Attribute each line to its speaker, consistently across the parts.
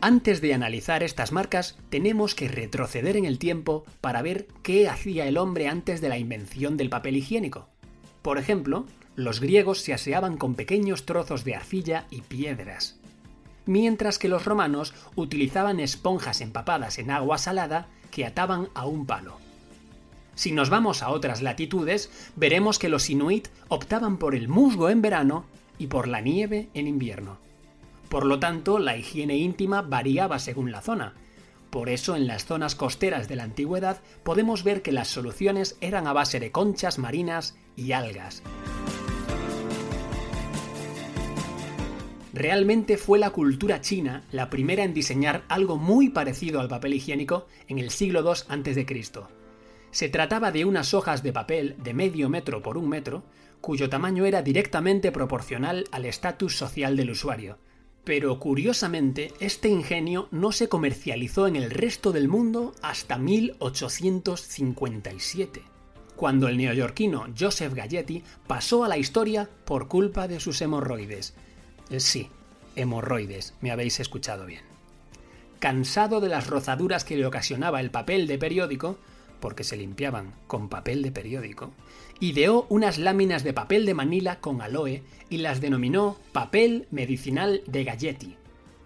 Speaker 1: Antes de analizar estas marcas, tenemos que retroceder en el tiempo para ver qué hacía el hombre antes de la invención del papel higiénico. Por ejemplo, los griegos se aseaban con pequeños trozos de arcilla y piedras, mientras que los romanos utilizaban esponjas empapadas en agua salada que ataban a un palo. Si nos vamos a otras latitudes, veremos que los inuit optaban por el musgo en verano y por la nieve en invierno. Por lo tanto, la higiene íntima variaba según la zona. Por eso, en las zonas costeras de la antigüedad podemos ver que las soluciones eran a base de conchas marinas y algas. Realmente fue la cultura china la primera en diseñar algo muy parecido al papel higiénico en el siglo II a.C. Se trataba de unas hojas de papel de medio metro por un metro, cuyo tamaño era directamente proporcional al estatus social del usuario, pero curiosamente, este ingenio no se comercializó en el resto del mundo hasta 1857, cuando el neoyorquino Joseph Galletti pasó a la historia por culpa de sus hemorroides. Eh, sí, hemorroides, me habéis escuchado bien. Cansado de las rozaduras que le ocasionaba el papel de periódico, porque se limpiaban con papel de periódico, ideó unas láminas de papel de Manila con aloe y las denominó papel medicinal de Galletti.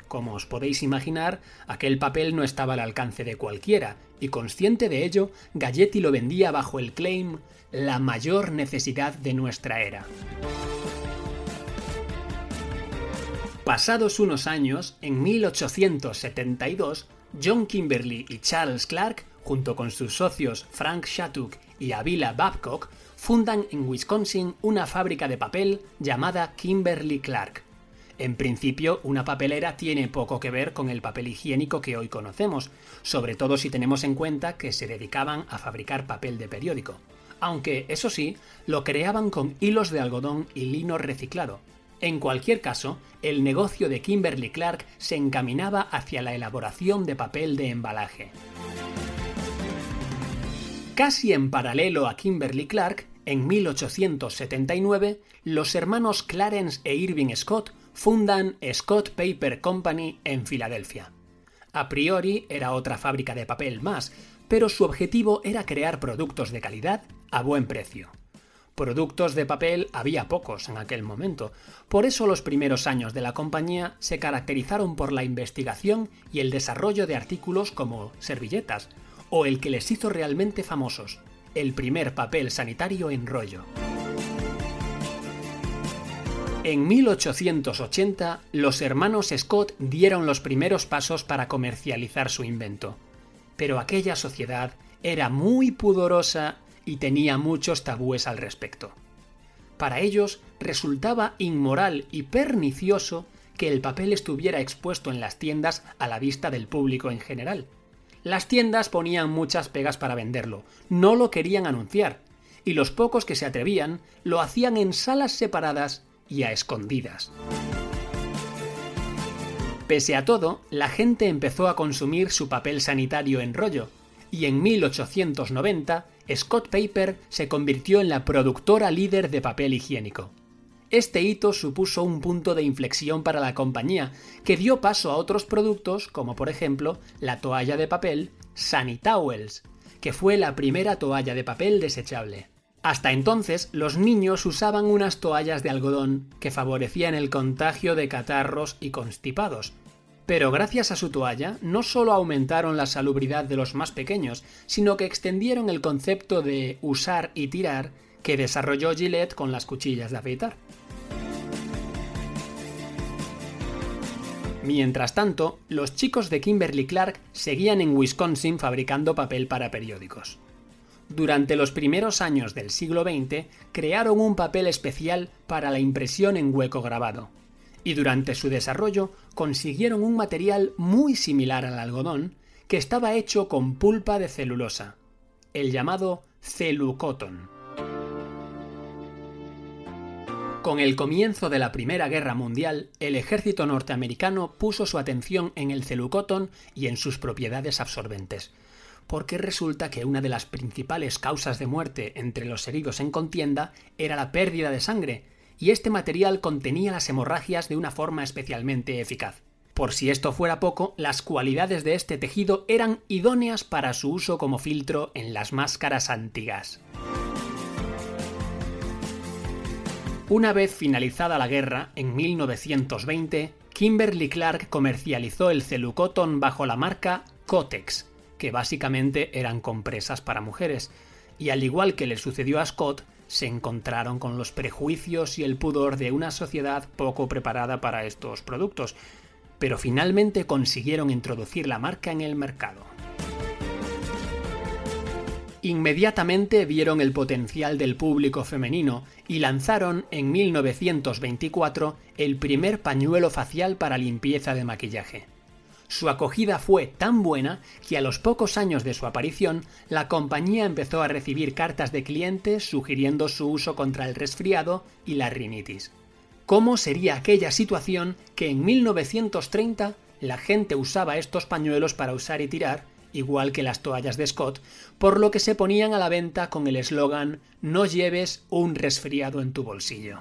Speaker 1: Como os podéis imaginar, aquel papel no estaba al alcance de cualquiera, y consciente de ello, Galletti lo vendía bajo el claim la mayor necesidad de nuestra era. Pasados unos años, en 1872, John Kimberly y Charles Clark junto con sus socios Frank Shattuck y Avila Babcock, fundan en Wisconsin una fábrica de papel llamada Kimberly Clark. En principio, una papelera tiene poco que ver con el papel higiénico que hoy conocemos, sobre todo si tenemos en cuenta que se dedicaban a fabricar papel de periódico. Aunque, eso sí, lo creaban con hilos de algodón y lino reciclado. En cualquier caso, el negocio de Kimberly Clark se encaminaba hacia la elaboración de papel de embalaje. Casi en paralelo a Kimberly Clark, en 1879, los hermanos Clarence e Irving Scott fundan Scott Paper Company en Filadelfia. A priori era otra fábrica de papel más, pero su objetivo era crear productos de calidad a buen precio. Productos de papel había pocos en aquel momento, por eso los primeros años de la compañía se caracterizaron por la investigación y el desarrollo de artículos como servilletas, o el que les hizo realmente famosos, el primer papel sanitario en rollo. En 1880, los hermanos Scott dieron los primeros pasos para comercializar su invento. Pero aquella sociedad era muy pudorosa y tenía muchos tabúes al respecto. Para ellos resultaba inmoral y pernicioso que el papel estuviera expuesto en las tiendas a la vista del público en general, las tiendas ponían muchas pegas para venderlo, no lo querían anunciar, y los pocos que se atrevían lo hacían en salas separadas y a escondidas. Pese a todo, la gente empezó a consumir su papel sanitario en rollo, y en 1890 Scott Paper se convirtió en la productora líder de papel higiénico. Este hito supuso un punto de inflexión para la compañía, que dio paso a otros productos como por ejemplo la toalla de papel Sunny Towels, que fue la primera toalla de papel desechable. Hasta entonces, los niños usaban unas toallas de algodón que favorecían el contagio de catarros y constipados. Pero gracias a su toalla, no solo aumentaron la salubridad de los más pequeños, sino que extendieron el concepto de usar y tirar que desarrolló Gillette con las cuchillas de afeitar. Mientras tanto, los chicos de Kimberly Clark seguían en Wisconsin fabricando papel para periódicos. Durante los primeros años del siglo XX crearon un papel especial para la impresión en hueco grabado, y durante su desarrollo consiguieron un material muy similar al algodón que estaba hecho con pulpa de celulosa, el llamado celucotton. Con el comienzo de la Primera Guerra Mundial, el ejército norteamericano puso su atención en el celucotton y en sus propiedades absorbentes, porque resulta que una de las principales causas de muerte entre los heridos en contienda era la pérdida de sangre, y este material contenía las hemorragias de una forma especialmente eficaz. Por si esto fuera poco, las cualidades de este tejido eran idóneas para su uso como filtro en las máscaras antiguas. Una vez finalizada la guerra, en 1920, Kimberly Clark comercializó el celucotton bajo la marca Cotex, que básicamente eran compresas para mujeres, y al igual que le sucedió a Scott, se encontraron con los prejuicios y el pudor de una sociedad poco preparada para estos productos, pero finalmente consiguieron introducir la marca en el mercado. Inmediatamente vieron el potencial del público femenino y lanzaron en 1924 el primer pañuelo facial para limpieza de maquillaje. Su acogida fue tan buena que a los pocos años de su aparición, la compañía empezó a recibir cartas de clientes sugiriendo su uso contra el resfriado y la rinitis. ¿Cómo sería aquella situación que en 1930 la gente usaba estos pañuelos para usar y tirar igual que las toallas de Scott, por lo que se ponían a la venta con el eslogan No lleves un resfriado en tu bolsillo.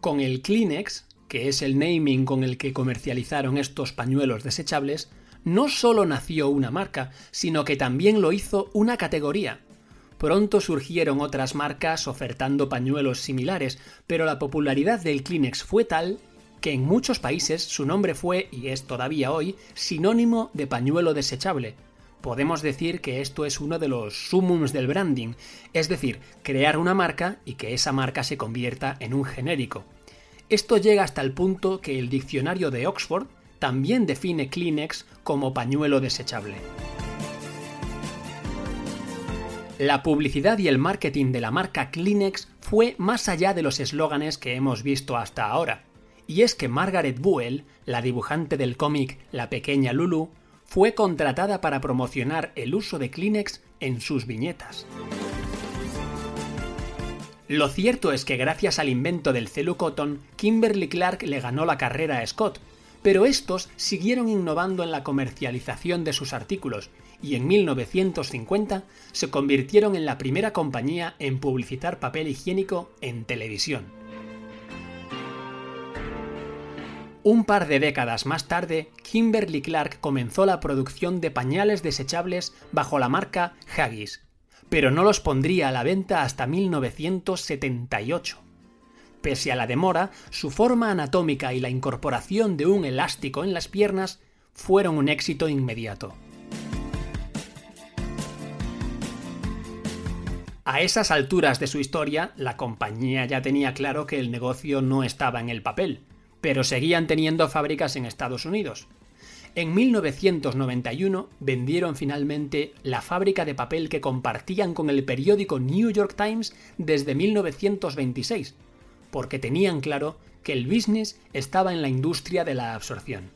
Speaker 1: Con el Kleenex, que es el naming con el que comercializaron estos pañuelos desechables, no solo nació una marca, sino que también lo hizo una categoría. Pronto surgieron otras marcas ofertando pañuelos similares, pero la popularidad del Kleenex fue tal que en muchos países su nombre fue, y es todavía hoy, sinónimo de pañuelo desechable. Podemos decir que esto es uno de los sumums del branding, es decir, crear una marca y que esa marca se convierta en un genérico. Esto llega hasta el punto que el diccionario de Oxford también define Kleenex como pañuelo desechable. La publicidad y el marketing de la marca Kleenex fue más allá de los eslóganes que hemos visto hasta ahora. Y es que Margaret Buell, la dibujante del cómic La pequeña Lulu, fue contratada para promocionar el uso de Kleenex en sus viñetas. Lo cierto es que gracias al invento del cotton, Kimberly Clark le ganó la carrera a Scott, pero estos siguieron innovando en la comercialización de sus artículos y en 1950 se convirtieron en la primera compañía en publicitar papel higiénico en televisión. Un par de décadas más tarde, Kimberly Clark comenzó la producción de pañales desechables bajo la marca Haggis, pero no los pondría a la venta hasta 1978. Pese a la demora, su forma anatómica y la incorporación de un elástico en las piernas fueron un éxito inmediato. A esas alturas de su historia, la compañía ya tenía claro que el negocio no estaba en el papel, pero seguían teniendo fábricas en Estados Unidos. En 1991 vendieron finalmente la fábrica de papel que compartían con el periódico New York Times desde 1926, porque tenían claro que el business estaba en la industria de la absorción.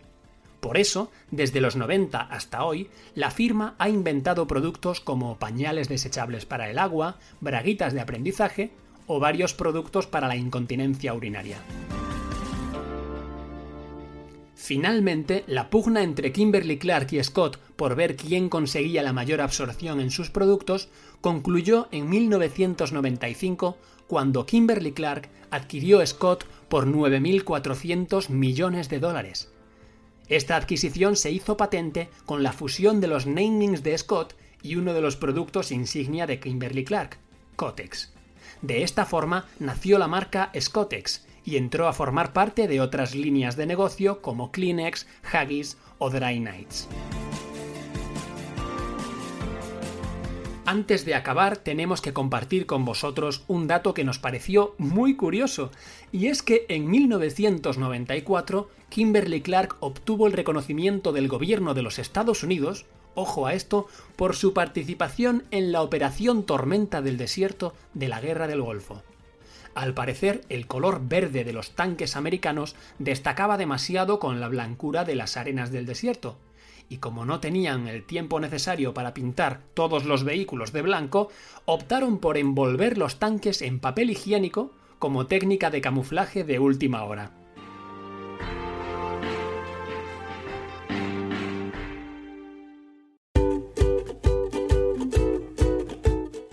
Speaker 1: Por eso, desde los 90 hasta hoy, la firma ha inventado productos como pañales desechables para el agua, braguitas de aprendizaje o varios productos para la incontinencia urinaria. Finalmente, la pugna entre Kimberly Clark y Scott por ver quién conseguía la mayor absorción en sus productos concluyó en 1995 cuando Kimberly Clark adquirió Scott por 9.400 millones de dólares. Esta adquisición se hizo patente con la fusión de los namings de Scott y uno de los productos insignia de Kimberly Clark, Cotex. De esta forma nació la marca Scottex, y entró a formar parte de otras líneas de negocio como Kleenex, Haggis o Dry Nights. Antes de acabar, tenemos que compartir con vosotros un dato que nos pareció muy curioso, y es que en 1994 Kimberly Clark obtuvo el reconocimiento del gobierno de los Estados Unidos, ojo a esto, por su participación en la Operación Tormenta del Desierto de la Guerra del Golfo. Al parecer, el color verde de los tanques americanos destacaba demasiado con la blancura de las arenas del desierto, y como no tenían el tiempo necesario para pintar todos los vehículos de blanco, optaron por envolver los tanques en papel higiénico como técnica de camuflaje de última hora.